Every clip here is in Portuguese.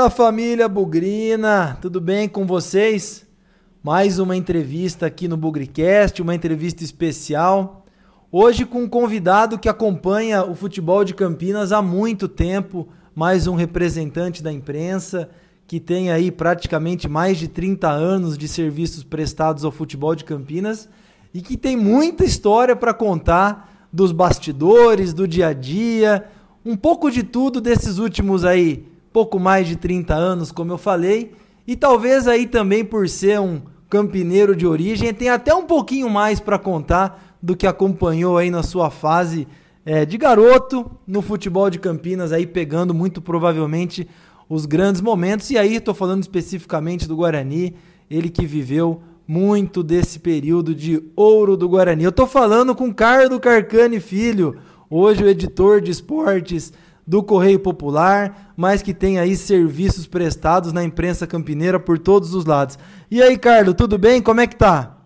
Fala família Bugrina, tudo bem com vocês? Mais uma entrevista aqui no Bugricast, uma entrevista especial. Hoje com um convidado que acompanha o futebol de Campinas há muito tempo, mais um representante da imprensa que tem aí praticamente mais de 30 anos de serviços prestados ao futebol de Campinas e que tem muita história para contar dos bastidores, do dia a dia, um pouco de tudo desses últimos aí pouco mais de 30 anos, como eu falei, e talvez aí também por ser um campineiro de origem, tem até um pouquinho mais para contar do que acompanhou aí na sua fase é, de garoto no futebol de Campinas, aí pegando muito provavelmente os grandes momentos. E aí estou falando especificamente do Guarani, ele que viveu muito desse período de ouro do Guarani. Eu estou falando com Carlos Carcani Filho, hoje o editor de esportes do Correio Popular, mas que tem aí serviços prestados na imprensa campineira por todos os lados. E aí, Carlos, tudo bem? Como é que tá?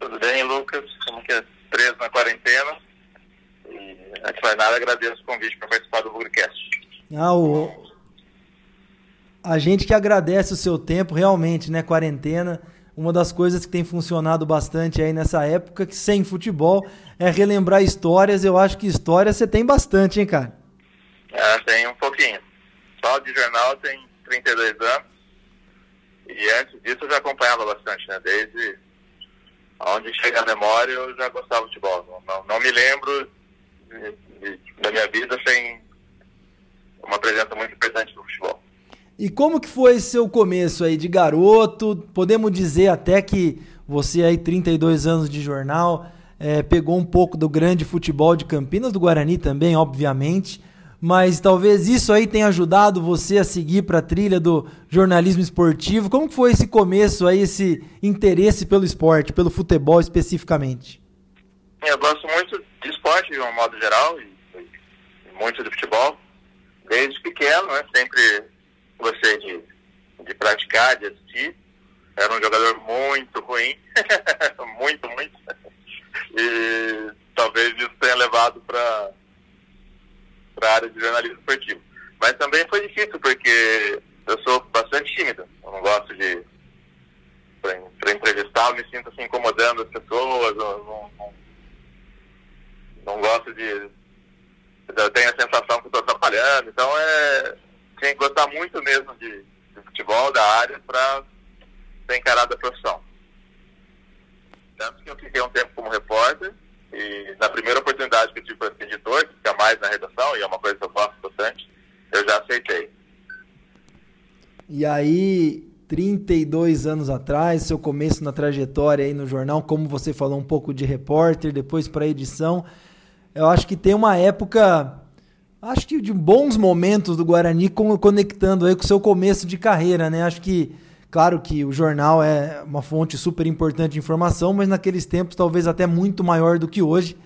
Tudo bem, Lucas. Como que é preso na quarentena. E antes de mais nada, agradeço o convite para participar do Bugrecast. Ah, o... A gente que agradece o seu tempo, realmente, né? Quarentena. Uma das coisas que tem funcionado bastante aí nessa época, que sem futebol, é relembrar histórias. Eu acho que história você tem bastante, hein, cara? É, tem um pouquinho. Só de jornal tem 32 anos. E antes disso eu já acompanhava bastante, né? Desde onde chega a memória eu já gostava de futebol. Não, não, não me lembro da minha vida sem uma presença muito importante no futebol. E como que foi seu começo aí de garoto? Podemos dizer até que você aí, 32 anos de jornal, é, pegou um pouco do grande futebol de Campinas, do Guarani também, obviamente mas talvez isso aí tenha ajudado você a seguir para a trilha do jornalismo esportivo. Como foi esse começo aí, esse interesse pelo esporte, pelo futebol especificamente? Eu gosto muito de esporte de um modo geral e, muito de futebol. Desde pequeno, né? Sempre gostei de, de praticar, de assistir. Era um jogador muito ruim, muito, muito. E talvez isso tenha levado para para a área de jornalismo esportivo. Mas também foi difícil, porque eu sou bastante tímido. Eu não gosto de. Para entrevistar, eu me sinto assim incomodando as pessoas. Não, não, não gosto de. Eu tenho a sensação que estou atrapalhando. Então é. Tem que gostar muito mesmo de, de futebol, da área, para ser encarado a profissão. Tanto que eu fiquei um tempo como repórter e na primeira oportunidade que eu tive para ser editor, que fica mais na redação, e é uma coisa que eu faço bastante, eu já aceitei. E aí, 32 anos atrás, seu começo na trajetória aí no jornal, como você falou, um pouco de repórter, depois para edição, eu acho que tem uma época, acho que de bons momentos do Guarani conectando aí com o seu começo de carreira, né? Acho que Claro que o jornal é uma fonte super importante de informação, mas naqueles tempos talvez até muito maior do que hoje.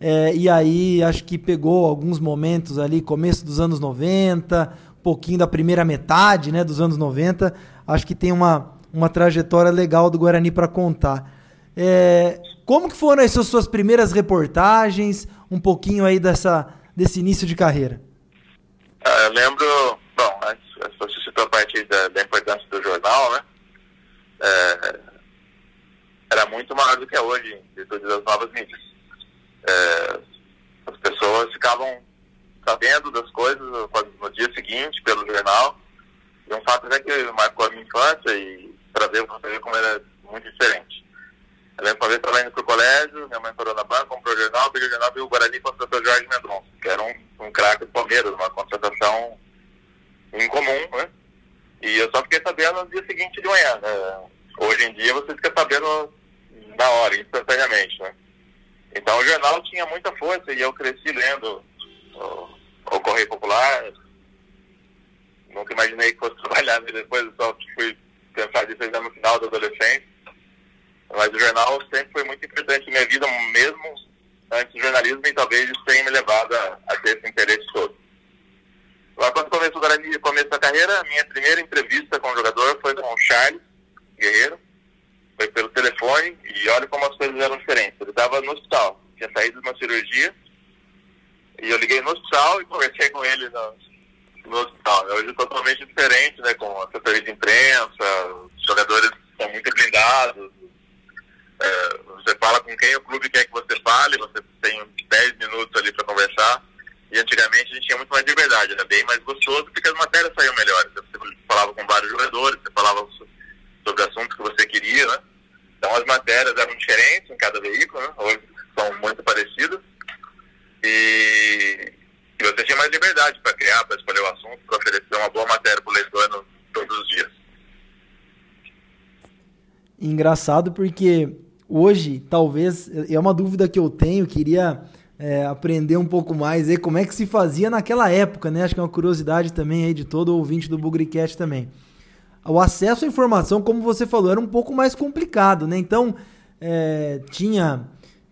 É, e aí acho que pegou alguns momentos ali, começo dos anos 90, um pouquinho da primeira metade né, dos anos 90. Acho que tem uma, uma trajetória legal do Guarani para contar. É, como que foram as suas primeiras reportagens? Um pouquinho aí dessa, desse início de carreira. Ah, eu lembro, bom, antes você citou a parte da, da importância do jornal, né? É, era muito maior do que é hoje, em virtude das novas mídias. É, as pessoas ficavam sabendo das coisas no dia seguinte pelo jornal. E um fato é que marcou a minha infância e para ver, ver como era muito diferente. Eu lembro estava indo para o colégio, minha mãe parou na banca, comprou o jornal, peguei o jornal e o Guarani contratou Jorge Mendonça, que era um, um craque do Palmeiras, uma contratação incomum, né? E eu só fiquei sabendo no dia seguinte de manhã. Né? Hoje em dia você fica sabendo na hora, instantaneamente, né? Então o jornal tinha muita força e eu cresci lendo o, o Correio Popular. Nunca imaginei que fosse trabalhar depois, eu só fui pensar disso ainda no final da adolescência. Mas o jornal sempre foi muito importante na minha vida, mesmo antes do jornalismo, e talvez isso tenha me levado a, a ter esse interesse todo. Lá quando começou o começo da carreira, a minha primeira entrevista com o jogador foi com o Charles Guerreiro. Foi pelo telefone e olha como as coisas eram diferentes. Ele estava no hospital, tinha saído de uma cirurgia. E eu liguei no hospital e conversei com ele no, no hospital. Né? Hoje é totalmente diferente, né? Com assessoria de imprensa, os jogadores são muito blindados. É, você fala com quem o clube quer que você fale, você tem 10 minutos ali para conversar. E antigamente a gente tinha muito mais liberdade, era bem mais gostoso, porque as matérias saíam melhores. Você falava com vários jogadores, você falava sobre assuntos que você queria, né? Então as matérias eram diferentes em cada veículo, né? Hoje são muito parecidas. E, e você tinha mais liberdade para criar, para escolher o assunto, para oferecer uma boa matéria para o leitor no, todos os dias. Engraçado porque hoje, talvez, é uma dúvida que eu tenho, queria é, aprender um pouco mais aí como é que se fazia naquela época, né? Acho que é uma curiosidade também aí de todo ouvinte do Bugricast também. O acesso à informação, como você falou, era um pouco mais complicado, né? Então, é, tinha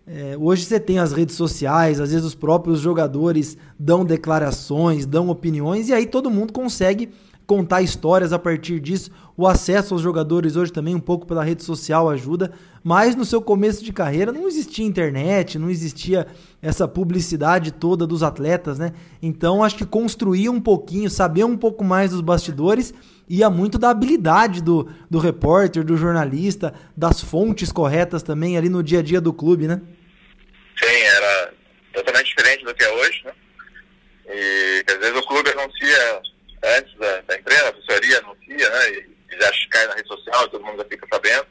é, hoje você tem as redes sociais, às vezes os próprios jogadores dão declarações, dão opiniões, e aí todo mundo consegue contar histórias a partir disso. O acesso aos jogadores hoje também, um pouco pela rede social, ajuda. Mas no seu começo de carreira não existia internet, não existia essa publicidade toda dos atletas, né? Então acho que construir um pouquinho, saber um pouco mais dos bastidores ia muito da habilidade do, do repórter, do jornalista, das fontes corretas também ali no dia a dia do clube, né? Sim, era totalmente diferente do que é hoje, né? E às vezes o clube anuncia antes da, da empresa, a assessoria anuncia, né? E, já cai na rede social, todo mundo já fica sabendo.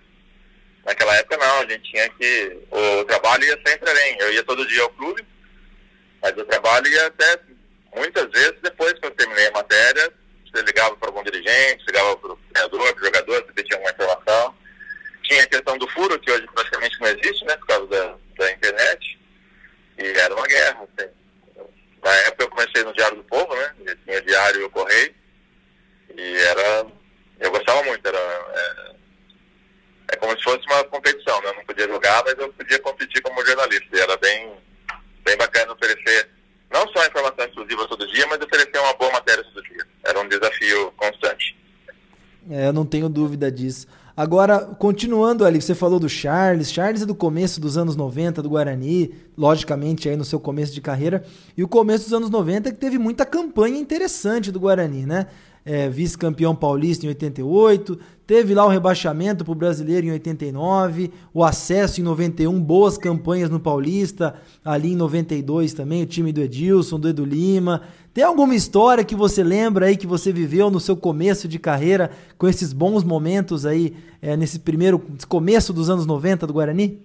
Naquela época não, a gente tinha que. O trabalho ia sempre além. Eu ia todo dia ao clube, mas o trabalho ia até muitas vezes depois que eu terminei a matéria, você ligava para algum dirigente, ligava para o treinador, para o jogador, se tinha alguma informação. Tinha a questão do furo, que hoje praticamente não existe, né, por causa da, da internet. E era uma guerra. Assim. Na época eu comecei no Diário do Povo, né? Eu tinha Diário e o Correio. E era. Eu gostava muito, era. É, é como se fosse uma competição, né? Eu não podia jogar, mas eu podia competir como jornalista. E era bem, bem bacana oferecer não só informação exclusiva todo dia, mas oferecer uma boa matéria todo dia. Era um desafio constante. É, eu não tenho dúvida disso. Agora, continuando ali, você falou do Charles. Charles é do começo dos anos 90 do Guarani, logicamente aí no seu começo de carreira. E o começo dos anos 90 que teve muita campanha interessante do Guarani, né? É, vice-campeão paulista em 88, teve lá o rebaixamento para o brasileiro em 89, o acesso em 91, boas campanhas no Paulista, ali em 92 também, o time do Edilson, do Edu Lima. Tem alguma história que você lembra aí que você viveu no seu começo de carreira com esses bons momentos aí é, nesse primeiro começo dos anos 90 do Guarani?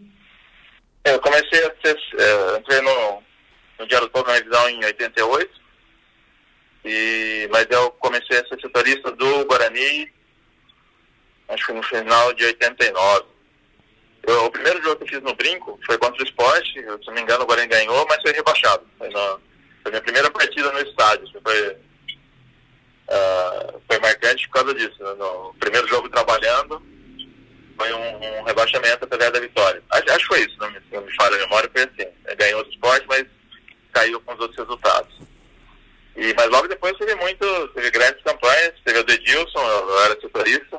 Eu comecei a ser, é, entrei no, no Diário do Povo na revisão em 88, e, mas eu comecei a ser setorista do Guarani acho que no final de 89. Eu, o primeiro jogo que eu fiz no Brinco foi contra o Esporte, se não me engano o Guarani ganhou, mas foi rebaixado. Foi no, foi minha primeira partida no estádio. Foi, uh, foi marcante por causa disso. Né? No primeiro jogo trabalhando, foi um, um rebaixamento através da vitória. Acho, acho que foi isso, não me, não me falha a memória, foi assim. Ele ganhou do esporte, mas caiu com os outros resultados. E, mas logo depois teve muito, teve grandes campanhas, teve o Edilson, eu, era setorista,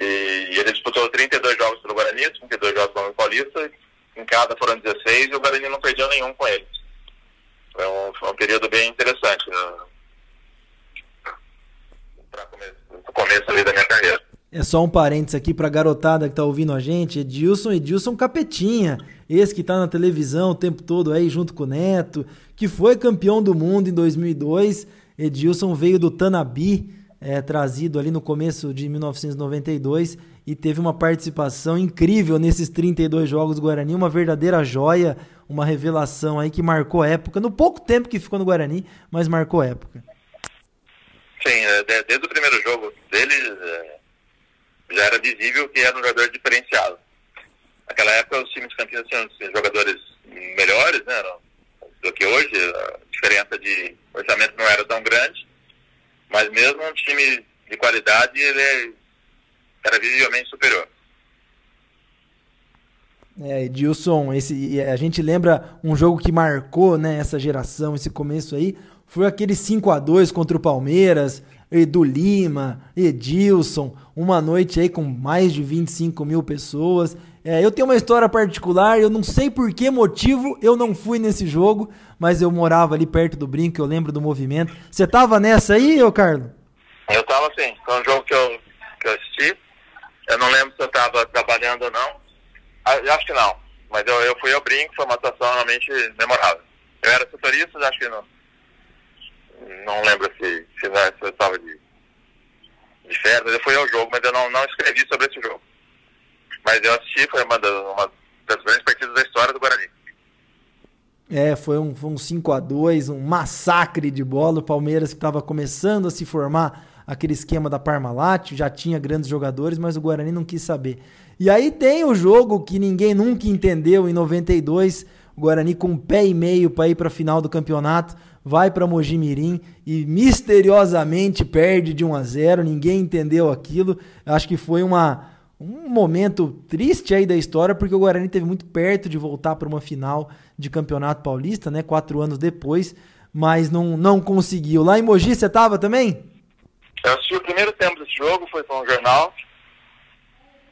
e, e ele disputou 32 jogos pelo Guarani, 32 jogos pelo Paulista, em cada foram 16 e o Guarani não perdeu nenhum com eles. Foi um, foi um período bem interessante né? para começo, começo ali da minha carreira. É só um parênteses aqui para a garotada que tá ouvindo a gente, Edilson, Edilson Capetinha, esse que tá na televisão o tempo todo aí junto com o Neto, que foi campeão do mundo em 2002. Edilson veio do Tanabi, é, trazido ali no começo de 1992 e teve uma participação incrível nesses 32 jogos do Guarani, uma verdadeira joia, uma revelação aí que marcou época, no pouco tempo que ficou no Guarani, mas marcou época. Sim, é, desde o primeiro jogo dele é, já era visível que era um jogador diferenciado. Naquela época os times de Campinas tinham jogadores melhores né, do que hoje, a diferença de orçamento não era tão grande, mas mesmo um time de qualidade, ele é, era visivelmente superior. É, Edilson, esse, a gente lembra um jogo que marcou né, essa geração, esse começo aí, foi aquele 5 a 2 contra o Palmeiras. Edu Lima, Edilson, uma noite aí com mais de 25 mil pessoas. É, eu tenho uma história particular, eu não sei por que motivo eu não fui nesse jogo, mas eu morava ali perto do brinco, eu lembro do movimento. Você tava nessa aí, ô Carlos? Eu tava sim, foi um jogo que eu, que eu assisti. Eu não lembro se eu tava trabalhando ou não. Ah, acho que não, mas eu, eu fui ao brinco, foi uma atuação realmente memorável. Eu era setorista, acho que não. Não lembro se, se, se eu estava de, de férias, eu fui ao jogo, mas eu não, não escrevi sobre esse jogo. Mas eu assisti, foi uma das, uma das grandes partidas da história do Guarani. É, foi um, foi um 5 a 2 um massacre de bola. O Palmeiras que estava começando a se formar aquele esquema da Parmalat, já tinha grandes jogadores, mas o Guarani não quis saber. E aí tem o jogo que ninguém nunca entendeu em 92, o Guarani com pé e meio para ir para a final do campeonato, vai para Mojimirim e misteriosamente perde de 1 a 0. Ninguém entendeu aquilo. Acho que foi uma um momento triste aí da história, porque o Guarani teve muito perto de voltar para uma final de campeonato paulista, né? Quatro anos depois, mas não, não conseguiu. Lá em Mogi, você estava também? Eu assisti o primeiro tempo desse jogo, foi para um jornal.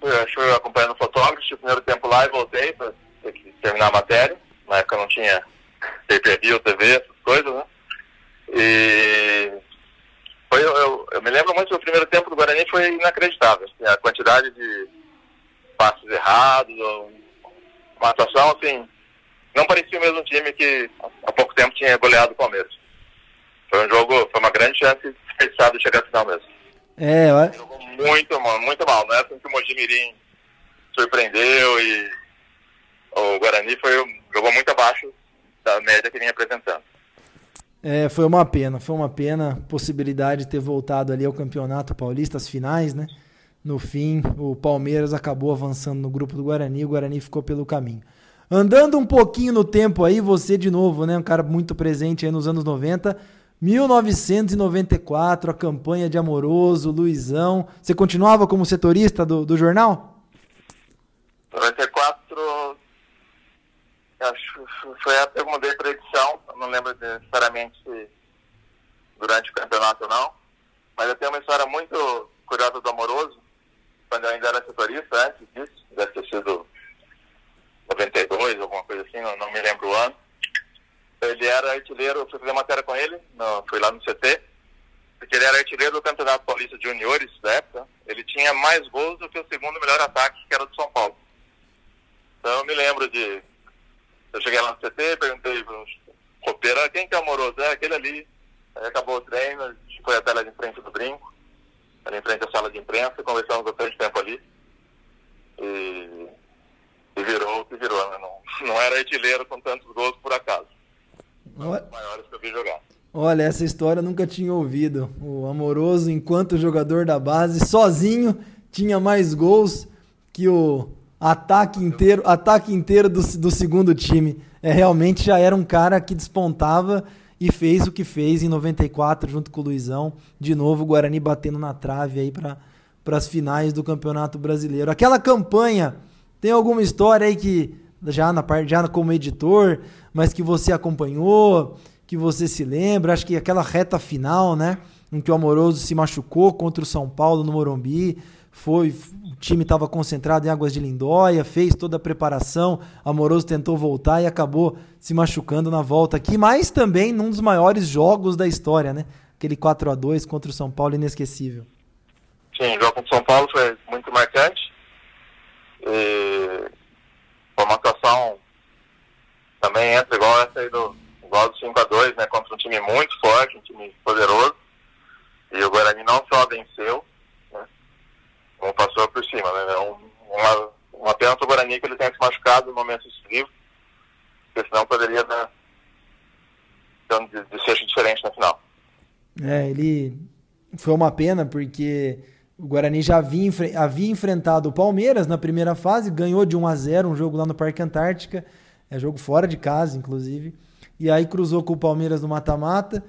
Eu acompanhando o fotógrafo, assisti o primeiro tempo lá e voltei para terminar a matéria. Na época não tinha pay-per-view, TV, essas coisas, né? E foi, eu, eu, me lembro muito do primeiro tempo do Guarani foi inacreditável. Assim, a quantidade de passes errados, uma atuação assim, não parecia o mesmo time que há pouco tempo tinha goleado o Palmeiras. Foi um jogo, foi uma grande chance de chegar à final mesmo. É, eu... Jogou muito mal, muito mal. Não é assim que o Mojimirim surpreendeu e o Guarani foi, jogou muito abaixo da média que vinha apresentando. É, foi uma pena, foi uma pena possibilidade de ter voltado ali ao Campeonato Paulista, as finais, né? No fim, o Palmeiras acabou avançando no grupo do Guarani, o Guarani ficou pelo caminho. Andando um pouquinho no tempo aí, você de novo, né? Um cara muito presente aí nos anos 90. 1994, a campanha de Amoroso, Luizão. Você continuava como setorista do, do jornal? 94, acho, foi a época que eu para edição, não lembro necessariamente durante o campeonato ou não, mas eu tenho uma história muito curiosa do Amoroso, quando eu ainda era setorista, antes disso, deve ter sido 92, alguma coisa assim, não, não me lembro o ano. Ele era artilheiro, eu fui fazer matéria com ele, no, fui lá no CT, porque ele era artilheiro do Campeonato Paulista de Juniores da época. Ele tinha mais gols do que o segundo melhor ataque, que era do São Paulo. Então eu me lembro de eu cheguei lá no CT, perguntei para roupeiro, quem que é o amoroso? É aquele ali. Aí acabou o treino, a gente foi até lá de frente do brinco, ali em frente à sala de imprensa, conversamos bastante tempo ali. E, e virou o que virou, né? Não, não era artilheiro com tantos gols por acaso. Olha... Os maiores que eu vi jogar. Olha, essa história eu nunca tinha ouvido. O Amoroso, enquanto jogador da base, sozinho, tinha mais gols que o ataque inteiro, ataque inteiro do, do segundo time. É, realmente já era um cara que despontava e fez o que fez em 94 junto com o Luizão. De novo, o Guarani batendo na trave aí para as finais do Campeonato Brasileiro. Aquela campanha, tem alguma história aí que já na parte já como editor, mas que você acompanhou, que você se lembra? Acho que aquela reta final, né, em que o Amoroso se machucou contra o São Paulo no Morumbi, foi o time estava concentrado em Águas de Lindóia, fez toda a preparação, Amoroso tentou voltar e acabou se machucando na volta aqui, mas também num dos maiores jogos da história, né? Aquele 4 a 2 contra o São Paulo inesquecível. Sim, o jogo contra o São Paulo foi muito marcante. E uma atuação também entra igual essa aí do, igual do 5 a 2 né? Contra um time muito forte, um time poderoso. E o Guarani não só venceu, como passou por cima, né? É um, uma, uma pena para o Guarani que ele tenha se machucado no momento decisivo, porque senão poderia dar então, de, de ser diferente na final. É, ele foi uma pena porque o Guarani já havia, havia enfrentado o Palmeiras na primeira fase, ganhou de 1 a 0 um jogo lá no Parque Antártica, é jogo fora de casa, inclusive. E aí cruzou com o Palmeiras no mata-mata.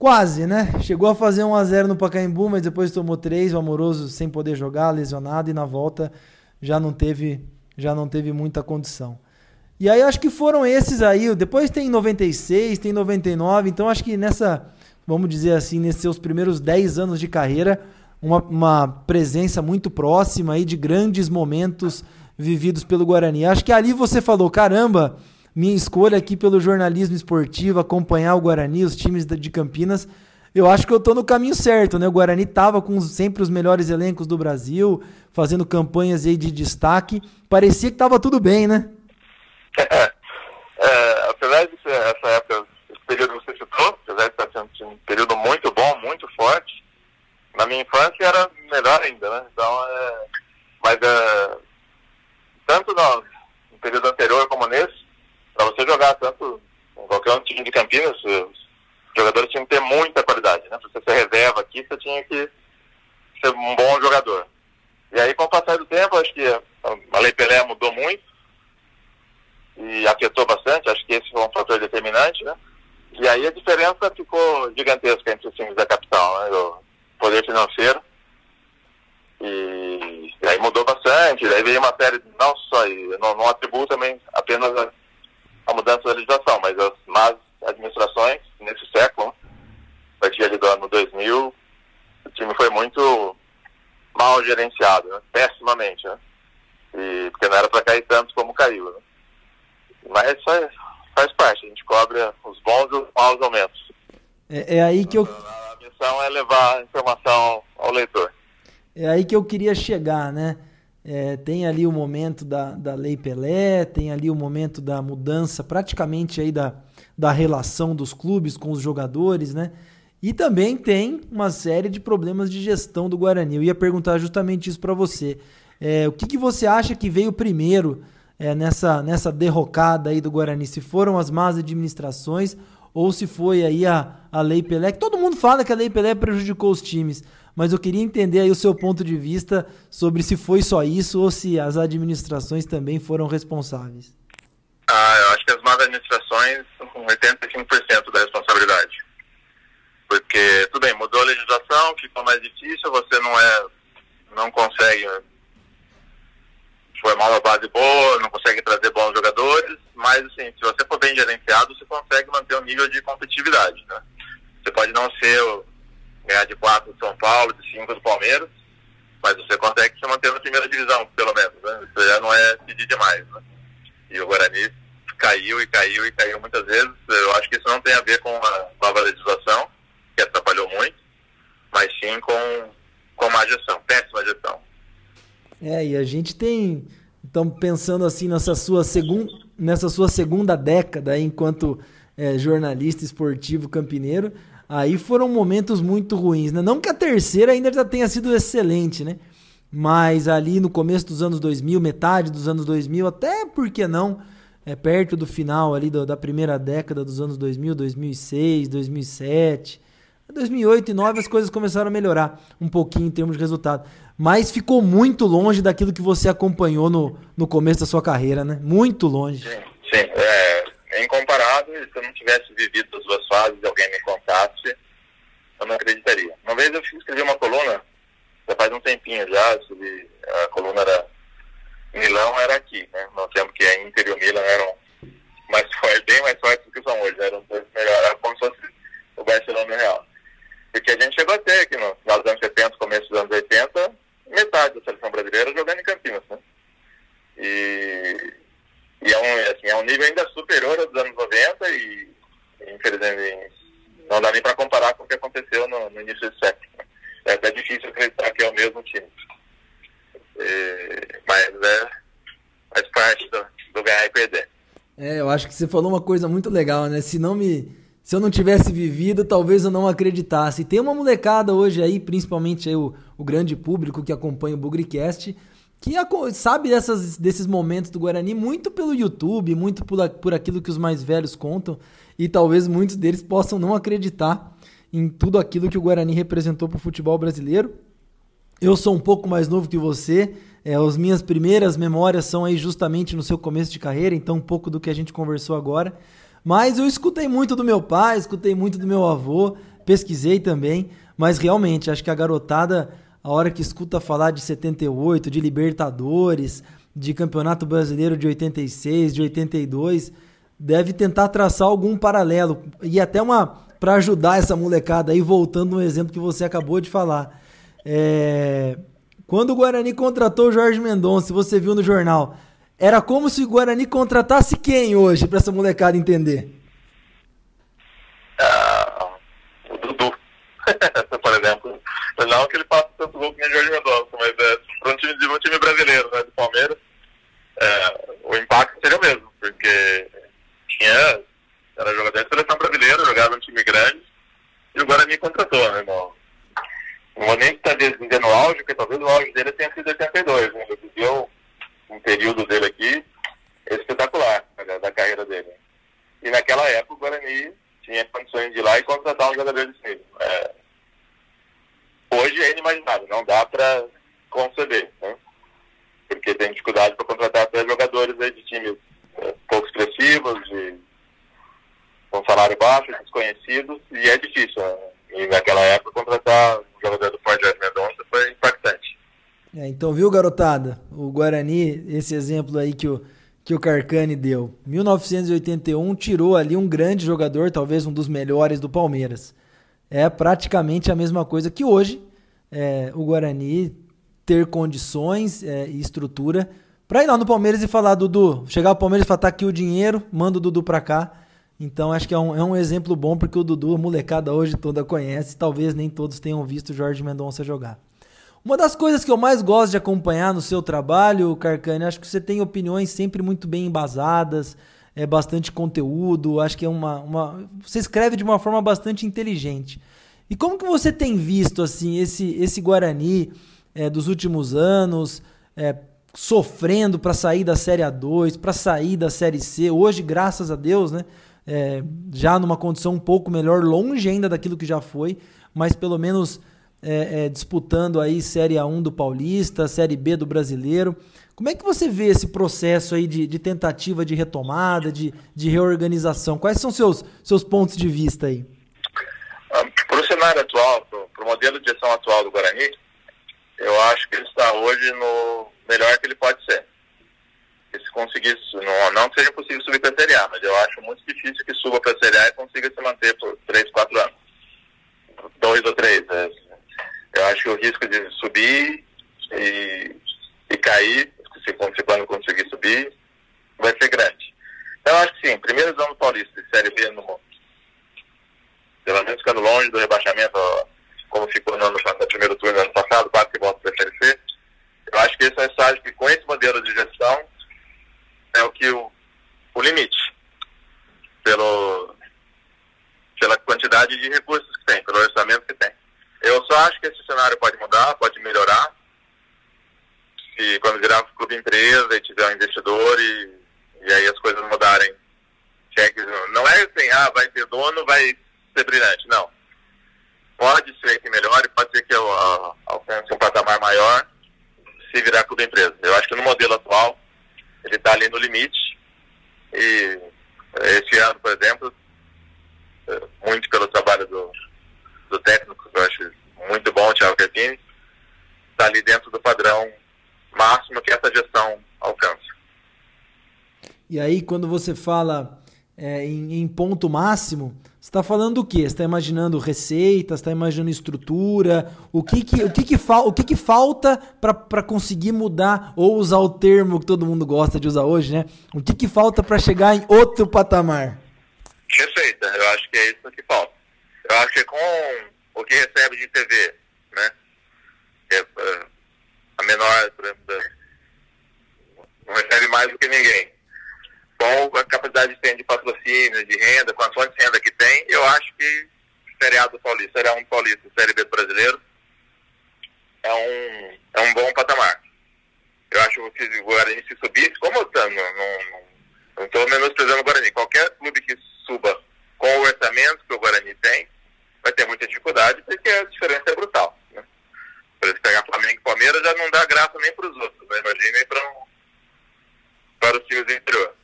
Quase, né? Chegou a fazer 1 a 0 no Pacaembu, mas depois tomou 3, o Amoroso sem poder jogar, lesionado e na volta já não teve, já não teve muita condição. E aí acho que foram esses aí, depois tem 96, tem 99, então acho que nessa vamos dizer assim, nesses seus primeiros 10 anos de carreira, uma, uma presença muito próxima aí de grandes momentos vividos pelo Guarani. Acho que ali você falou, caramba, minha escolha aqui pelo jornalismo esportivo, acompanhar o Guarani, os times de Campinas, eu acho que eu estou no caminho certo, né? O Guarani estava com sempre os melhores elencos do Brasil, fazendo campanhas aí de destaque. Parecia que estava tudo bem, né? É, é, apesar de ser essa época, esse período que você citou, apesar de estar sendo um período muito bom, muito forte, na minha infância era melhor ainda, né? Então, é, mas é, tanto no, no, período anterior como nesse, para você jogar tanto em qualquer um time de Campinas, os jogadores tinham que ter muita qualidade, né? Para você ser reserva aqui, você tinha que ser um bom jogador. E aí, com o passar do tempo, acho que a Lei Pelé mudou muito e afetou bastante, acho que esse foi um fator determinante, né? E aí a diferença ficou gigantesca entre os times da capital, né? O poder financeiro. E, e aí mudou bastante, daí veio uma série, não só, não, não atribuo também apenas a, a mudança da legislação, mas as más administrações nesse século, a partir do ano 2000, o time foi muito mal gerenciado, né? pessimamente, né? E, porque não era para cair tanto como caiu, né? Mas faz, faz parte, a gente cobre os bons e os maus momentos. É, é aí que eu... A missão é levar a informação ao leitor. É aí que eu queria chegar, né? É, tem ali o momento da, da Lei Pelé, tem ali o momento da mudança praticamente aí da, da relação dos clubes com os jogadores, né? E também tem uma série de problemas de gestão do Guarani. Eu ia perguntar justamente isso para você. É, o que, que você acha que veio primeiro é, nessa, nessa derrocada aí do Guarani? Se foram as más administrações ou se foi aí a, a Lei Pelé? Que todo mundo fala que a Lei Pelé prejudicou os times, mas eu queria entender aí o seu ponto de vista sobre se foi só isso ou se as administrações também foram responsáveis. Ah, eu acho que as más administrações são com 85% da responsabilidade. Porque, tudo bem, mudou a legislação, ficou mais difícil, você não é, não consegue formar uma base boa, não consegue trazer bons jogadores, mas assim, se você for bem gerenciado, você consegue manter um nível de competitividade, né? Você pode não ser ganhar de 4 do São Paulo, de 5 do Palmeiras, mas você consegue se manter na primeira divisão, pelo menos, né? Isso já não é pedir demais, né? E o Guarani caiu e caiu e caiu muitas vezes. Eu acho que isso não tem a ver com a nova legislação, que atrapalhou muito, mas sim com, com má gestão, péssima gestão. É, e a gente tem. Estamos pensando assim nessa sua, segun, nessa sua segunda década enquanto é, jornalista esportivo campineiro. Aí foram momentos muito ruins, né? Não que a terceira ainda já tenha sido excelente, né? Mas ali no começo dos anos 2000, metade dos anos 2000, até por que não, é perto do final ali do, da primeira década dos anos 2000, 2006, 2007, 2008 e 2009 as coisas começaram a melhorar um pouquinho em termos de resultado, mas ficou muito longe daquilo que você acompanhou no, no começo da sua carreira, né? Muito longe. Sim, sim. É, é incomparável. Se eu não tivesse vivido as duas fases alguém me contasse, eu não acreditaria. Uma vez eu escrevi uma coluna, já faz um tempinho já, sobre, a coluna era Milão era aqui, né? Nós temos que a Inter e o Milan eram mais fortes, bem mais fortes do que são hoje, né? eram dois melhores, era como se fosse o Barcelona Real. Porque a gente chegou a ter aqui no final dos anos 70, começo dos anos 80, metade da seleção brasileira jogando em Campinas, né? E, e é, um, assim, é um nível ainda superior aos anos 90 e, infelizmente, não dá nem para comparar com o que aconteceu no, no início do século. Né? É até difícil acreditar que é o mesmo time. E, mas é, faz parte do, do ganhar e perder. É, eu acho que você falou uma coisa muito legal, né? Se não me. Se eu não tivesse vivido, talvez eu não acreditasse. E tem uma molecada hoje aí, principalmente aí o, o grande público que acompanha o Bugricast, que sabe dessas, desses momentos do Guarani muito pelo YouTube, muito por, por aquilo que os mais velhos contam, e talvez muitos deles possam não acreditar em tudo aquilo que o Guarani representou para o futebol brasileiro. Eu sou um pouco mais novo que você. É, as minhas primeiras memórias são aí justamente no seu começo de carreira, então um pouco do que a gente conversou agora. Mas eu escutei muito do meu pai, escutei muito do meu avô, pesquisei também, mas realmente acho que a garotada, a hora que escuta falar de 78, de Libertadores, de Campeonato Brasileiro de 86, de 82, deve tentar traçar algum paralelo e até uma para ajudar essa molecada aí, voltando no exemplo que você acabou de falar. É... Quando o Guarani contratou o Jorge Mendonça, você viu no jornal, era como se o Guarani contratasse quem hoje, para essa molecada entender? Ah, o Dudu, por exemplo. Não que ele faça tanto gol que o Jorge Mendonça, mas é, um time, um time brasileiro, né, do Palmeiras, é, o impacto seria o mesmo, porque tinha era jogador de seleção brasileira, jogava no time grande, e o Guarani contratou, né, irmão? Vou nem estar dizendo o auge, porque talvez o auge dele tenha sido 82, né? Ele viveu um período dele aqui espetacular, né, da carreira dele. E naquela época o Guarani tinha condições de ir lá e contratar um jogador de nível. É, hoje é inimaginável, não dá para conceber, né? Porque tem dificuldade para contratar até jogadores aí de times é, pouco expressivos, de com salário baixo, desconhecidos, e é difícil. Né? E naquela época, contratar um jogador do Forte Mendonça foi impactante. É, então, viu, garotada? O Guarani, esse exemplo aí que o, que o Carcani deu. 1981 tirou ali um grande jogador, talvez um dos melhores do Palmeiras. É praticamente a mesma coisa que hoje é, o Guarani ter condições é, e estrutura para ir lá no Palmeiras e falar, Dudu, chegar ao Palmeiras e falar, tá aqui o dinheiro, manda o Dudu para cá então acho que é um, é um exemplo bom porque o Dudu, a molecada hoje toda conhece, talvez nem todos tenham visto Jorge Mendonça jogar. Uma das coisas que eu mais gosto de acompanhar no seu trabalho, Carcane, acho que você tem opiniões sempre muito bem embasadas, é bastante conteúdo, acho que é uma, uma você escreve de uma forma bastante inteligente. E como que você tem visto assim esse esse Guarani é, dos últimos anos, é, sofrendo para sair da Série A2, para sair da Série C? Hoje, graças a Deus, né? É, já numa condição um pouco melhor, longe ainda daquilo que já foi, mas pelo menos é, é, disputando aí Série A1 do Paulista, Série B do Brasileiro. Como é que você vê esse processo aí de, de tentativa de retomada, de, de reorganização? Quais são seus seus pontos de vista aí? Ah, para o cenário atual, para o modelo de gestão atual do Guarani, eu acho que ele está hoje no melhor que ele pode ser se conseguisse, não, não que seja possível subir para a Série A, mas eu acho muito difícil que suba para a Série A e consiga se manter por 3, 4 anos. Dois ou três. É. Eu acho que o risco de subir e, e cair, se, se quando conseguir subir, vai ser grande. Então, eu acho que sim, primeiros anos Paulista de Série B no mundo. Pelo menos ficando longe do rebaixamento, como ficou no, ano, no primeiro turno do ano passado, quase que volta para a Série C. Eu acho que esse é um estágio que, com esse modelo de gestão, é o que o, o limite pelo pela quantidade de recursos que tem, pelo orçamento que tem. Eu só acho que esse cenário pode mudar, pode melhorar, se quando virar um clube empresa e tiver um investidor e, e aí as coisas mudarem. Cheques, não é assim, ah, vai ter dono, vai ser brilhante, não. Pode ser que melhore, pode ser que eu alcance um patamar maior se virar clube empresa. Eu acho que no modelo atual ele está ali no limite. E esse ano, por exemplo, é, muito pelo trabalho do, do técnico, que eu acho muito bom, o Thiago Carpini, está ali dentro do padrão máximo que essa gestão alcança. E aí, quando você fala é, em, em ponto máximo, você está falando do quê? Você está imaginando receitas, está imaginando estrutura? O que que, o que, que, fal, o que, que falta para conseguir mudar, ou usar o termo que todo mundo gosta de usar hoje, né? O que, que falta para chegar em outro patamar? Receita, eu acho que é isso que falta. Eu acho que com o que recebe de TV, né? É, é, a menor, por exemplo, não recebe mais do que ninguém com a capacidade que tem de patrocínio, de renda, com a fonte de renda que tem, eu acho que o seriado paulista, Série um paulista Série B brasileiro é um, é um bom patamar. Eu acho que o Guarani se subisse, como eu tô, não estou menosprezando o Guarani, qualquer clube que suba com o orçamento que o Guarani tem, vai ter muita dificuldade, porque a diferença é brutal. Né? Por isso, pegar Flamengo e Palmeiras já não dá graça nem para os outros, né? imaginem para, para os times do interior.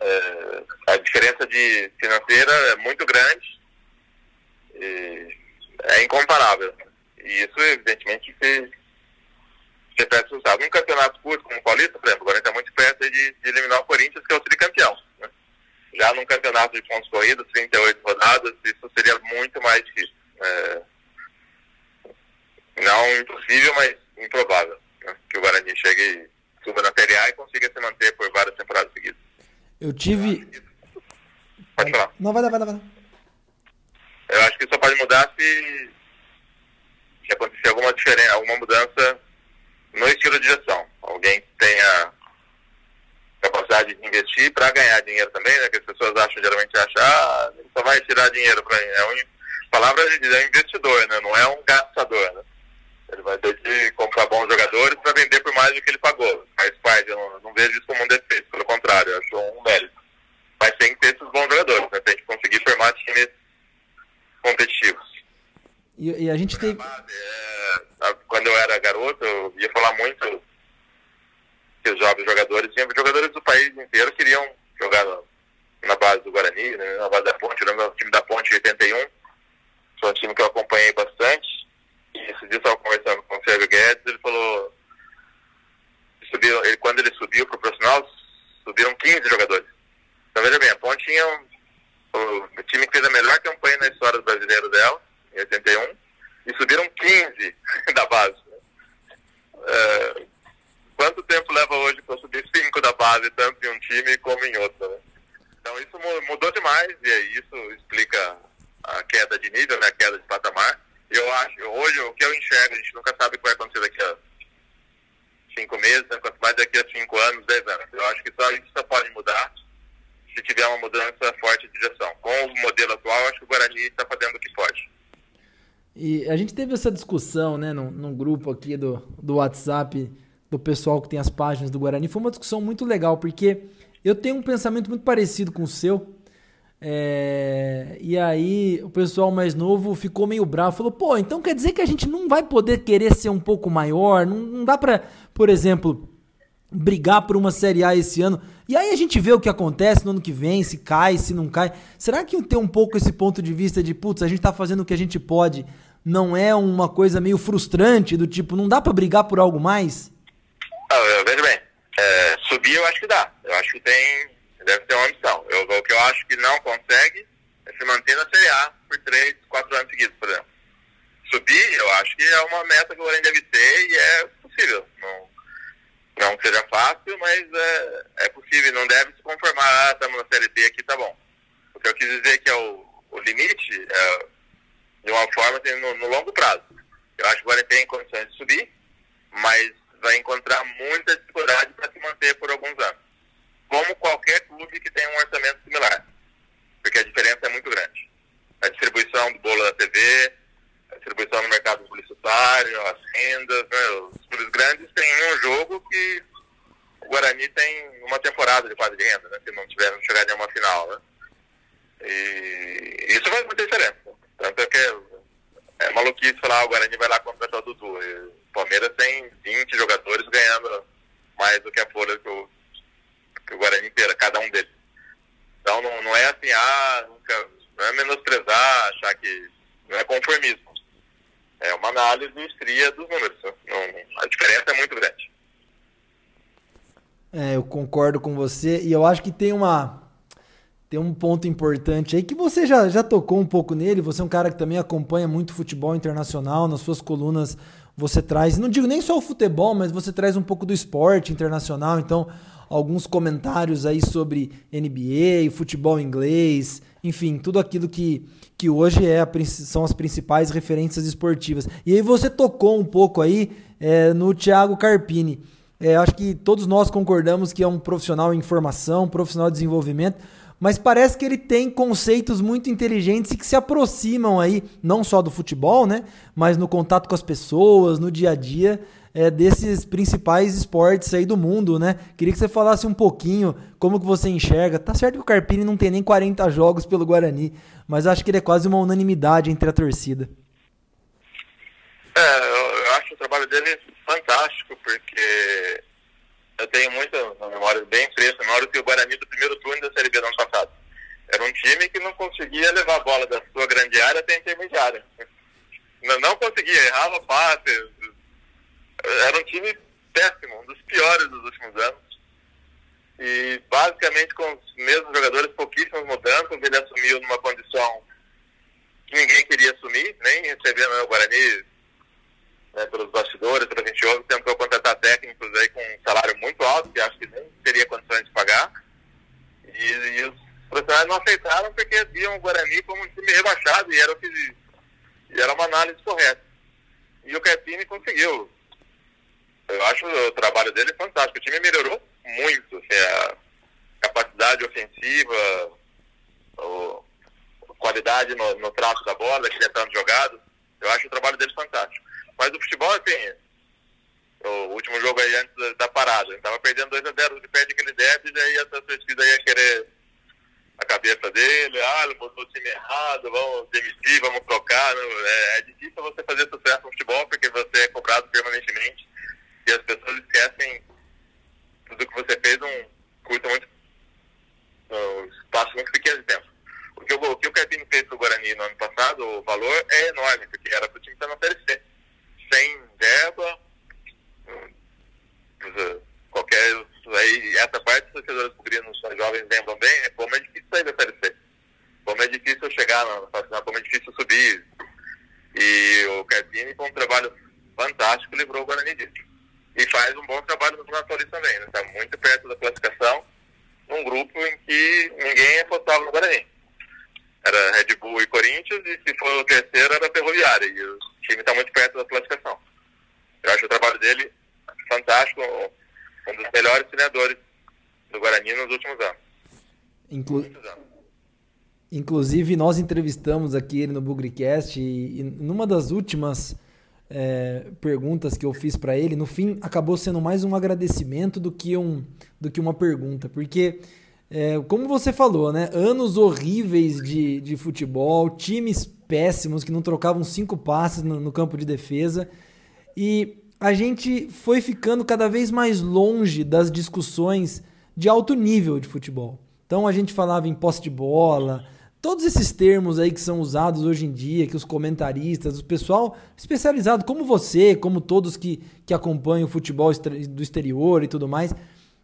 É, a diferença de financeira é muito grande, é incomparável. E isso, evidentemente, se, se perde resultado. Num campeonato curto como o Paulista, por exemplo, agora está muito perto de, de, eliminar o Corinthians, que é o tricampeão. Né? Já num campeonato de pontos corridos, 38 rodadas, isso seria muito mais difícil. É, não impossível, mas improvável. Né? Que o Guarani chegue suba na Série A e consiga se manter por várias temporadas seguidas. Eu tive. Pode falar. Não, vai dar, vai dar, vai dar. Eu acho que só pode mudar se, se acontecer alguma diferença, alguma mudança no estilo de gestão. Alguém que tenha capacidade de investir para ganhar dinheiro também, né? Que as pessoas acham, geralmente acham, ah, só vai tirar dinheiro para é um palavra de dizer, é um investidor, né? Não é um gastador, né? Ele vai ter que comprar bons jogadores para vender por mais do que ele pagou. Faz parte, eu não, não, vejo isso como um defeito, pelo contrário, eu acho um mérito. Mas tem que ter esses bons jogadores, né? Tem que conseguir formar times competitivos. E, e a gente tem. É, quando eu era garoto, eu ia falar muito que os jovens jogadores, tinha jogadores do país inteiro queriam jogar na, base do Guarani, né, na base da Ponte, eu lembro do time da Ponte 81, foi um time que eu acompanhei bastante, e esse dia eu estava conversando com o Sérgio Guedes, ele falou, subiram, ele, quando ele subiu para o profissional, subiram 15 jogadores. Então veja bem, a Ponte tinha um, o, time que fez a melhor campanha na história do brasileiro dela, em 81, e subiram 15 da base. É, quanto tempo leva hoje para subir cinco da base, tanto em um time como em outro, né? Então isso mudou demais e aí isso explica a queda de nível, né, a queda de patamar. Eu acho, hoje o que eu enxergo, a gente nunca sabe o que vai acontecer daqui a cinco meses, né, quanto mais daqui a cinco anos, dez anos. Eu acho que só isso só pode mudar se tiver uma mudança forte de gestão. Com o modelo atual, acho que o Guarani está fazendo o que pode. E a gente teve essa discussão, né, num, num grupo aqui do, do WhatsApp do pessoal que tem as páginas do Guarani. Foi uma discussão muito legal, porque eu tenho um pensamento muito parecido com o seu. É... E aí o pessoal mais novo ficou meio bravo, falou: pô, então quer dizer que a gente não vai poder querer ser um pouco maior? Não, não dá pra, por exemplo, brigar por uma Série A esse ano. E aí a gente vê o que acontece no ano que vem, se cai, se não cai. Será que tem um pouco esse ponto de vista de, putz, a gente tá fazendo o que a gente pode, não é uma coisa meio frustrante, do tipo, não dá para brigar por algo mais? Não, veja bem, é, subir eu acho que dá. Eu acho que tem, deve ter uma missão. Eu, o que eu acho que não consegue é se manter na Série A por três, quatro anos seguidos, por exemplo. Subir, eu acho que é uma meta que o Guarani deve ter e é possível. Não, não seja fácil, mas é, é possível. Não deve se conformar, ah, estamos na Série B aqui, tá bom. O que eu quis dizer que é o, o limite, é, de uma forma, assim, no, no longo prazo. Eu acho que o Guarani tem condições de subir, mas vai encontrar muita dificuldade para se manter por alguns anos. Como qualquer clube que tenha um orçamento similar. Porque a diferença é muito grande. A distribuição do bolo da TV, a distribuição no mercado publicitário, as rendas, né? os clubes grandes têm um jogo que o Guarani tem temporada de quase de renda, né? se não tiver não chegar em uma final. Né? E isso faz muita diferença. Tanto é que é maluquice falar, ah, o Guarani vai lá contratar o Dudu. O Palmeiras tem 20 jogadores ganhando mais do que a folha que o, que o Guarani inteira, cada um deles. Então não, não é assim, ah, nunca, não é menosprezar, achar que não é conformismo. É uma análise fria dos números. Não, a diferença é muito grande. É, eu concordo com você e eu acho que tem uma tem um ponto importante aí que você já, já tocou um pouco nele. Você é um cara que também acompanha muito futebol internacional. Nas suas colunas você traz, não digo nem só o futebol, mas você traz um pouco do esporte internacional. Então, alguns comentários aí sobre NBA, futebol inglês, enfim, tudo aquilo que, que hoje é a, são as principais referências esportivas. E aí você tocou um pouco aí é, no Thiago Carpini. É, acho que todos nós concordamos que é um profissional em formação, profissional de desenvolvimento mas parece que ele tem conceitos muito inteligentes e que se aproximam aí, não só do futebol, né? Mas no contato com as pessoas, no dia a dia, é, desses principais esportes aí do mundo, né? Queria que você falasse um pouquinho como que você enxerga. Tá certo que o Carpini não tem nem 40 jogos pelo Guarani, mas acho que ele é quase uma unanimidade entre a torcida. É, eu acho o trabalho dele fantástico, porque eu tenho muita memória bem fresca, memória que o Guarani do primeiro turno da Série B do ano passado. Era um time que não conseguia levar a bola da sua grande área até a intermediária. Não, não conseguia, errava passe. Era um time péssimo, um dos piores dos últimos anos. E basicamente com os mesmos jogadores, pouquíssimas mudanças, ele assumiu numa condição né, pelos bastidores, pelo que a gente ouve, tentou contratar técnicos aí com um salário muito alto, que acho que nem teria condições de pagar. E, e os profissionais não aceitaram porque viam o Guarani como um time rebaixado e era, o que, e era uma análise correta. E o Caetini conseguiu. Eu acho o trabalho dele fantástico. O time melhorou muito, assim, a capacidade ofensiva, a qualidade no, no da bola, que é tanto jogado, Eu acho o trabalho dele fantástico. Mas o futebol, assim, o último jogo aí antes da parada, estava perdendo 2x0, ele perde aquele débito, e aí essa torcida ia querer a cabeça dele, ah, ele botou o time errado, vamos demitir, vamos trocar. É, é, difícil você fazer sucesso no futebol porque você é cobrado permanentemente e as pessoas esquecem tudo que você fez num curto muito um espaço muito pequeno de tempo. O que, o, o que o Carpini fez pro Guarani no ano passado, o valor é enorme, porque era pro time estar na Série C. Sem verba, qualquer. Aí, essa parte os torcedores bugrinos jovens lembram bem, é como é difícil sair da Série C. Como é difícil chegar na final, como é difícil subir. E o Carpini, com um trabalho fantástico, livrou o Guarani disso. E faz um bom trabalho no Campeonato também, está né? muito perto da classificação, num grupo em que ninguém apostava no Guarani. Era Red Bull e Corinthians, e se for o terceiro era Ferroviária, e o time está muito perto da classificação. Eu acho o trabalho dele fantástico, um dos melhores treinadores do Guarani nos últimos anos. Inclu... anos. Inclusive, nós entrevistamos aqui ele no Bugricast e, e numa das últimas é, perguntas que eu fiz para ele, no fim acabou sendo mais um agradecimento do que, um, do que uma pergunta, porque, é, como você falou, né, anos horríveis de, de futebol, times péssimos que não trocavam cinco passes no, no campo de defesa e a gente foi ficando cada vez mais longe das discussões de alto nível de futebol. Então a gente falava em posse de bola, todos esses termos aí que são usados hoje em dia, que os comentaristas, o pessoal especializado como você, como todos que, que acompanham o futebol do exterior e tudo mais,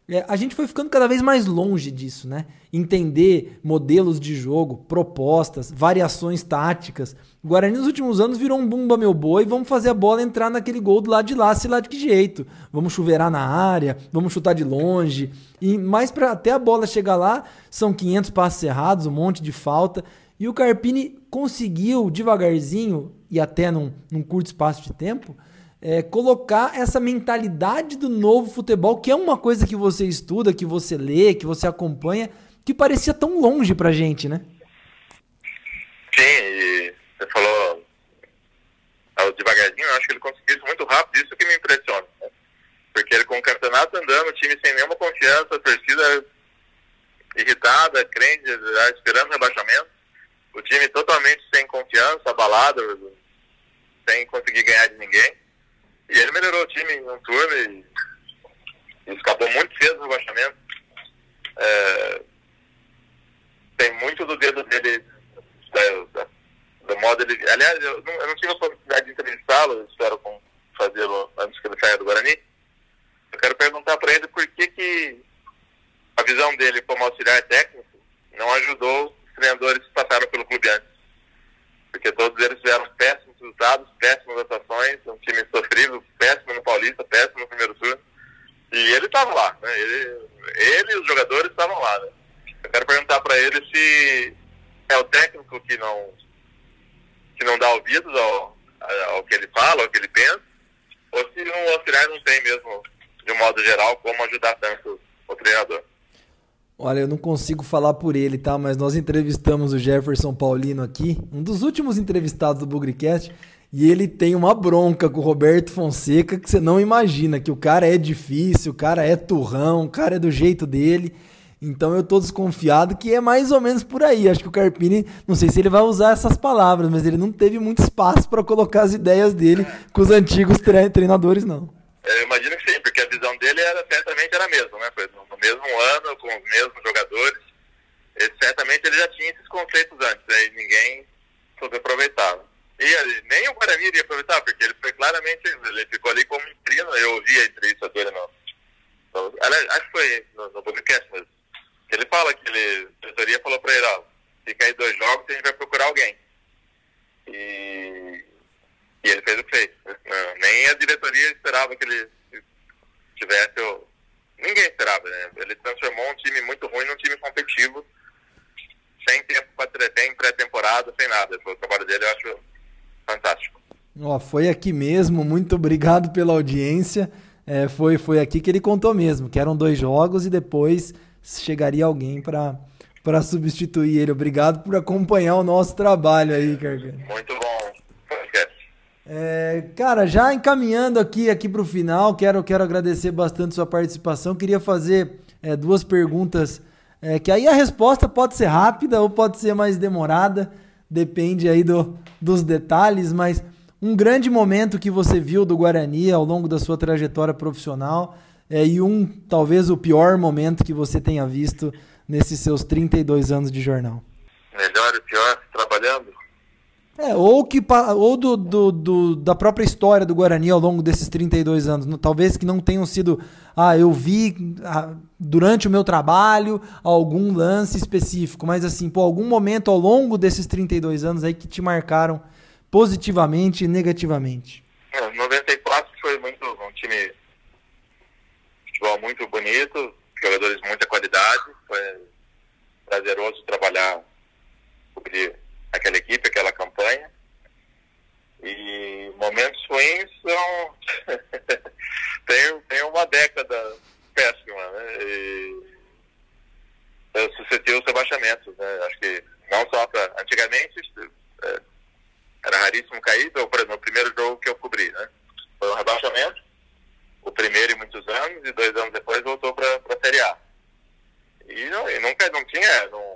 é, a gente foi ficando cada vez mais longe disso, né? Entender modelos de jogo, propostas, variações táticas. O Guarani nos últimos anos virou um bumba meu boi, vamos fazer a bola entrar naquele gol do lado de lá, se lá de que jeito. Vamos chuveirar na área, vamos chutar de longe. E mais para até a bola chegar lá, são 500 passos errados, um monte de falta. E o Carpini conseguiu devagarzinho e até num, num curto espaço de tempo, é, colocar essa mentalidade do novo futebol, que é uma coisa que você estuda, que você lê, que você acompanha, que parecia tão longe pra gente, né? Sim, você falou devagarzinho, eu acho que ele conseguiu isso muito rápido, isso que me impressiona. Né? Porque ele com o campeonato andando, o time sem nenhuma confiança, a torcida irritada, crente, esperando rebaixamento, o time totalmente sem confiança, abalado, sem conseguir ganhar de ninguém. E ele melhorou o time em um turno e, e escapou muito cedo do rebaixamento. É, tem muito do dedo dele, da, da, do modo ele. Aliás, eu não, eu não tive a oportunidade de entrevistá-lo, espero fazê-lo antes que ele saia do Guarani. Eu quero perguntar para ele por que, que a visão dele como auxiliar técnico não ajudou os treinadores que passaram pelo clube antes. Porque todos eles tiveram péssimos resultados, péssimas atuações, um time sofrível, péssimo no Paulista, péssimo no primeiro turno. E ele estava lá, né? Ele, ele e os jogadores estavam lá, né? Eu quero perguntar para ele se é o técnico que não que não dá ouvidos ao, ao que ele fala, ao que ele pensa, ou se o auxiliar não tem mesmo, de um modo geral, como ajudar tanto o treinador. Olha, eu não consigo falar por ele, tá? Mas nós entrevistamos o Jefferson Paulino aqui, um dos últimos entrevistados do Bugricast, e ele tem uma bronca com o Roberto Fonseca que você não imagina, que o cara é difícil, o cara é turrão, o cara é do jeito dele. Então eu tô desconfiado que é mais ou menos por aí. Acho que o Carpini, não sei se ele vai usar essas palavras, mas ele não teve muito espaço para colocar as ideias dele com os antigos treinadores, não. Eu imagino que sim, porque a visão dele era, certamente era a mesma, né? Foi no mesmo ano, com os mesmos jogadores. Certamente ele já tinha esses conceitos antes, aí ninguém soube aproveitar. E nem o Guarani iria aproveitar, porque ele foi claramente, ele ficou ali como intrino, eu ouvi a entrevista dele no, no acho que foi no, no podcast que ele fala que ele, a assessoria falou para ele, ó, fica aí dois jogos e a gente vai procurar alguém. E, e ele fez o que fez. Nem a diretoria esperava que ele tivesse o, Ninguém esperava, né? Ele transformou um time muito ruim num time competitivo sem nada. O trabalho dele eu acho fantástico. Ó, foi aqui mesmo, muito obrigado pela audiência. É, foi, foi aqui que ele contou mesmo, que eram dois jogos e depois chegaria alguém para para substituir ele. Obrigado por acompanhar o nosso trabalho aí, Carcani. Muito bom. É, cara, já encaminhando aqui aqui para o final, quero, quero agradecer bastante sua participação. Queria fazer é, duas perguntas, é, que aí a resposta pode ser rápida ou pode ser mais demorada, depende aí do, dos detalhes, mas um grande momento que você viu do Guarani ao longo da sua trajetória profissional é, e um, talvez, o pior momento que você tenha visto nesses seus 32 anos de jornal? Melhor e pior trabalhando? É, ou que ou do, do, do, da própria história do Guarani ao longo desses 32 anos. Talvez que não tenham sido. Ah, eu vi ah, durante o meu trabalho algum lance específico, mas assim, por algum momento ao longo desses 32 anos aí que te marcaram positivamente e negativamente. É, 94 foi muito um time futebol muito bonito, jogadores de muita qualidade, foi prazeroso trabalhar, cobrir aquela equipe, aquela campanha. E momentos ruins são. tem, tem uma década péssima, né? E eu sucedeu os rebaixamentos, né? Acho que não só para. Antigamente é, era raríssimo cair, então, exemplo, o primeiro jogo que eu cobri, né? Foi um rebaixamento, o primeiro em muitos anos, e dois anos depois voltou para a Série A. E, não, e nunca não tinha, não,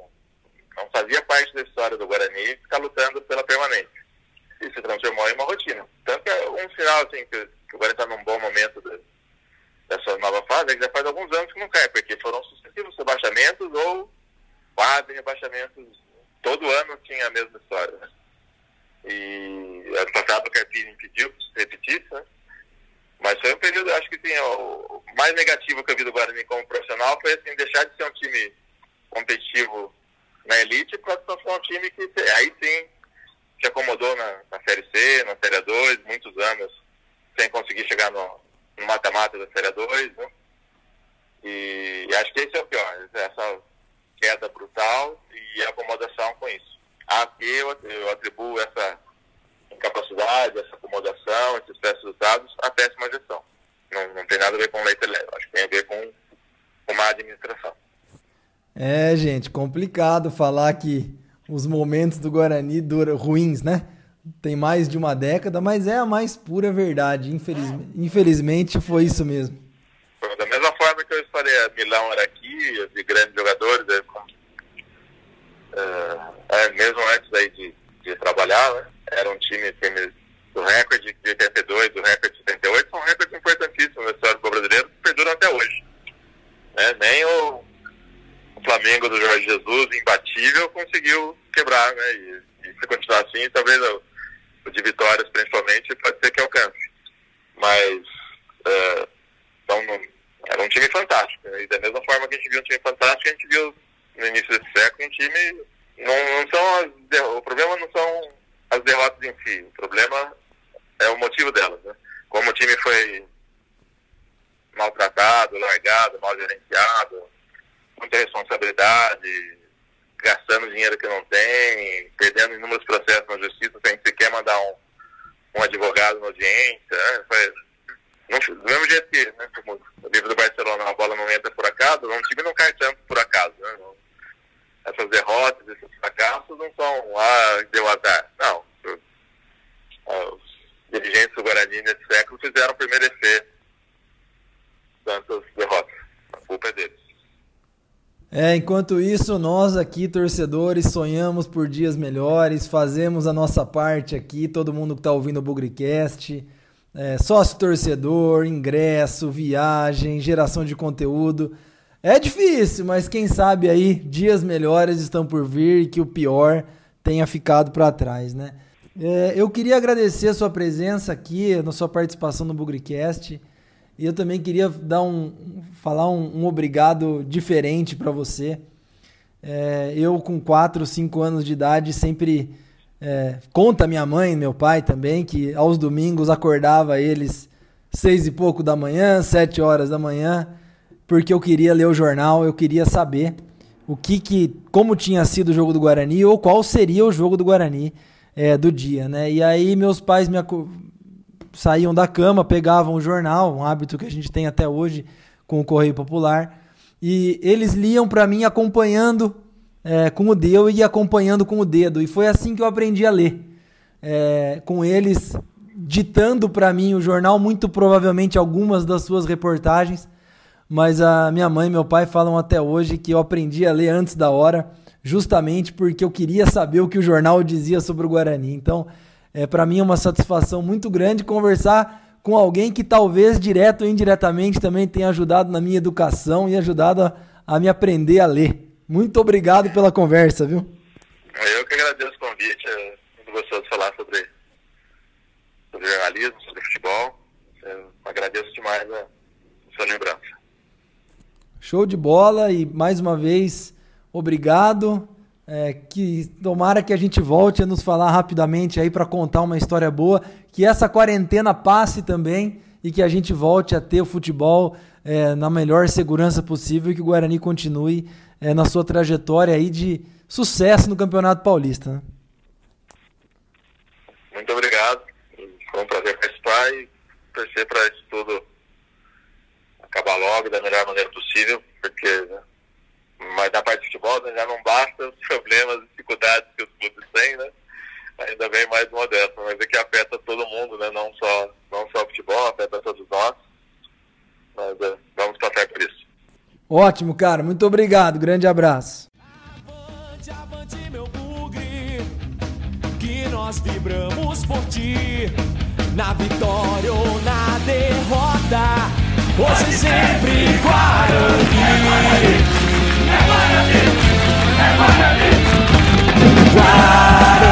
não fazia parte da história do Guarani ficar lutando pela permanência. E se transformou em uma rotina. Tanto é um sinal assim, que, que o Guarani está num bom momento de, dessa nova fase é que já faz alguns anos que não cai, porque foram sucessivos rebaixamentos ou quase rebaixamentos. Todo ano tinha a mesma história. Né? E ano passado o Carpini impediu que se repetisse, né? Mas foi um período, acho que sim, o mais negativo que eu vi do Guarani como profissional foi assim, deixar de ser um time competitivo elite para se tornar um time que aí sim se acomodou na, na Série C, na Série 2, muitos anos sem conseguir chegar no mata-mata da Série 2, né? E, e acho que esse é o pior, essa queda brutal e acomodação com isso. Aqui eu, eu atribuo essa incapacidade, essa acomodação, esses péssimos resultados à péssima gestão. Não, não tem nada a ver com leite leve, acho que tem a ver com, com má administração. É, gente, complicado falar que os momentos do Guarani duram ruins, né? Tem mais de uma década, mas é a mais pura verdade. Infelizmente, infelizmente foi isso mesmo. Da mesma forma que eu falei, a Milão era aqui, de grandes jogadores, é, é, mesmo antes aí de, de trabalhar, né? era um time, time do recorde de 82, do recorde de 78, são recordes importantíssimos na história do brasileiro que perduram até hoje. Né? Nem o, o, Flamengo do Jorge Jesus, imbatível, conseguiu quebrar, né? E, se continuar assim, talvez o, o, de vitórias principalmente pode ser que alcance. Mas é, então, não, era um time fantástico. Né? E da mesma forma que a gente viu um time fantástico, a gente viu no início desse século um time. Não, não são as, o problema não são as derrotas em si. O problema é o motivo delas, né? Como o time foi maltratado, largado, mal gerenciado, muita responsabilidade, gastando dinheiro que não tem, perdendo inúmeros processos na justiça sem sequer mandar um, um advogado na audiência. Né? Foi, não, do mesmo jeito que, né, o livro do Barcelona, a bola não entra por acaso, um time não cai tanto por acaso. Né? essas derrotas, esses fracassos não são, ah, deu azar. Não. Os dirigentes do Guarani nesse século fizeram o primeiro tantas derrotas. A culpa é deles. É, enquanto isso, nós aqui, torcedores, sonhamos por dias melhores, fazemos a nossa parte aqui, todo mundo que está ouvindo o Bugricast, é, sócio torcedor, ingresso, viagem, geração de conteúdo. É difícil, mas quem sabe aí dias melhores estão por vir e que o pior tenha ficado para trás, né? É, eu queria agradecer a sua presença aqui, na sua participação no Bugricast. E eu também queria dar um, falar um, um obrigado diferente para você. É, eu, com 4, 5 anos de idade, sempre é, conta minha mãe, meu pai também, que aos domingos acordava eles seis e pouco da manhã, sete horas da manhã, porque eu queria ler o jornal, eu queria saber o que, que como tinha sido o jogo do Guarani ou qual seria o jogo do Guarani é, do dia, né? E aí meus pais me saíam da cama, pegavam o jornal, um hábito que a gente tem até hoje com o Correio Popular, e eles liam para mim acompanhando é, com o dedo e acompanhando com o dedo. E foi assim que eu aprendi a ler. É, com eles ditando para mim o jornal, muito provavelmente algumas das suas reportagens mas a minha mãe e meu pai falam até hoje que eu aprendi a ler antes da hora, justamente porque eu queria saber o que o jornal dizia sobre o Guarani. Então, é, para mim é uma satisfação muito grande conversar com alguém que talvez direto ou indiretamente também tenha ajudado na minha educação e ajudado a, a me aprender a ler. Muito obrigado pela conversa, viu? Eu que agradeço o convite. É muito gostoso falar sobre, sobre jornalismo, sobre futebol. Eu agradeço demais a sua lembrança. Show de bola e mais uma vez, obrigado. É, que tomara que a gente volte a nos falar rapidamente aí para contar uma história boa, que essa quarentena passe também e que a gente volte a ter o futebol é, na melhor segurança possível e que o Guarani continue é, na sua trajetória aí de sucesso no Campeonato Paulista. Né? Muito obrigado. Foi um prazer participar e torcer para isso tudo acabar logo da melhor maneira possível, porque né, mas na parte de futebol né, já não basta os problemas, as dificuldades que os clubes têm, né? Ainda bem mais uma dessa, mas é que afeta todo mundo, né? Não só, não só o futebol, afeta todos nós. Mas é, vamos passar por isso. Ótimo, cara. Muito obrigado. Grande abraço. Avante, avante, meu bugre, que nós vibramos por ti, na vitória ou na derrota. Hoje sempre Guarani Ride.